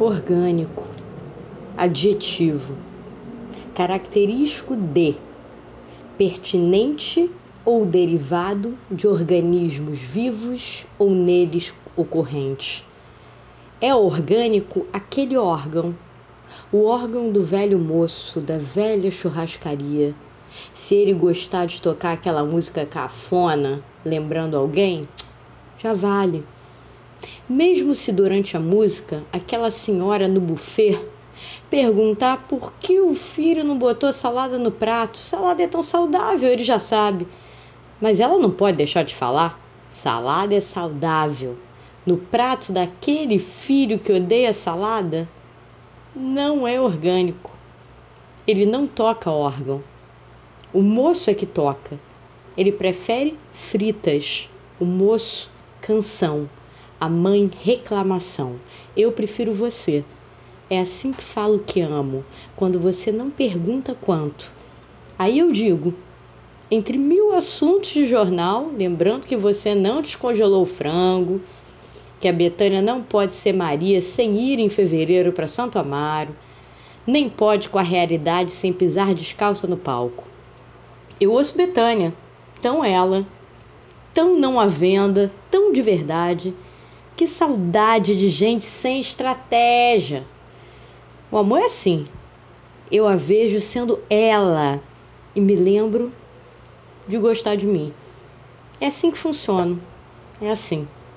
Orgânico. Adjetivo. Característico de. Pertinente ou derivado de organismos vivos ou neles ocorrentes. É orgânico aquele órgão, o órgão do velho moço, da velha churrascaria. Se ele gostar de tocar aquela música cafona, lembrando alguém, já vale. Mesmo se durante a música aquela senhora no buffet perguntar por que o filho não botou salada no prato, salada é tão saudável, ele já sabe. Mas ela não pode deixar de falar: salada é saudável. No prato daquele filho que odeia salada, não é orgânico. Ele não toca órgão. O moço é que toca. Ele prefere fritas. O moço, canção a mãe reclamação. Eu prefiro você. É assim que falo que amo, quando você não pergunta quanto. Aí eu digo, entre mil assuntos de jornal, lembrando que você não descongelou o frango, que a Betânia não pode ser Maria sem ir em fevereiro para Santo Amaro, nem pode com a realidade sem pisar descalça no palco. Eu ouço Betânia, tão ela, tão não à venda, tão de verdade que saudade de gente sem estratégia. O amor é assim. Eu a vejo sendo ela e me lembro de gostar de mim. É assim que funciona. É assim.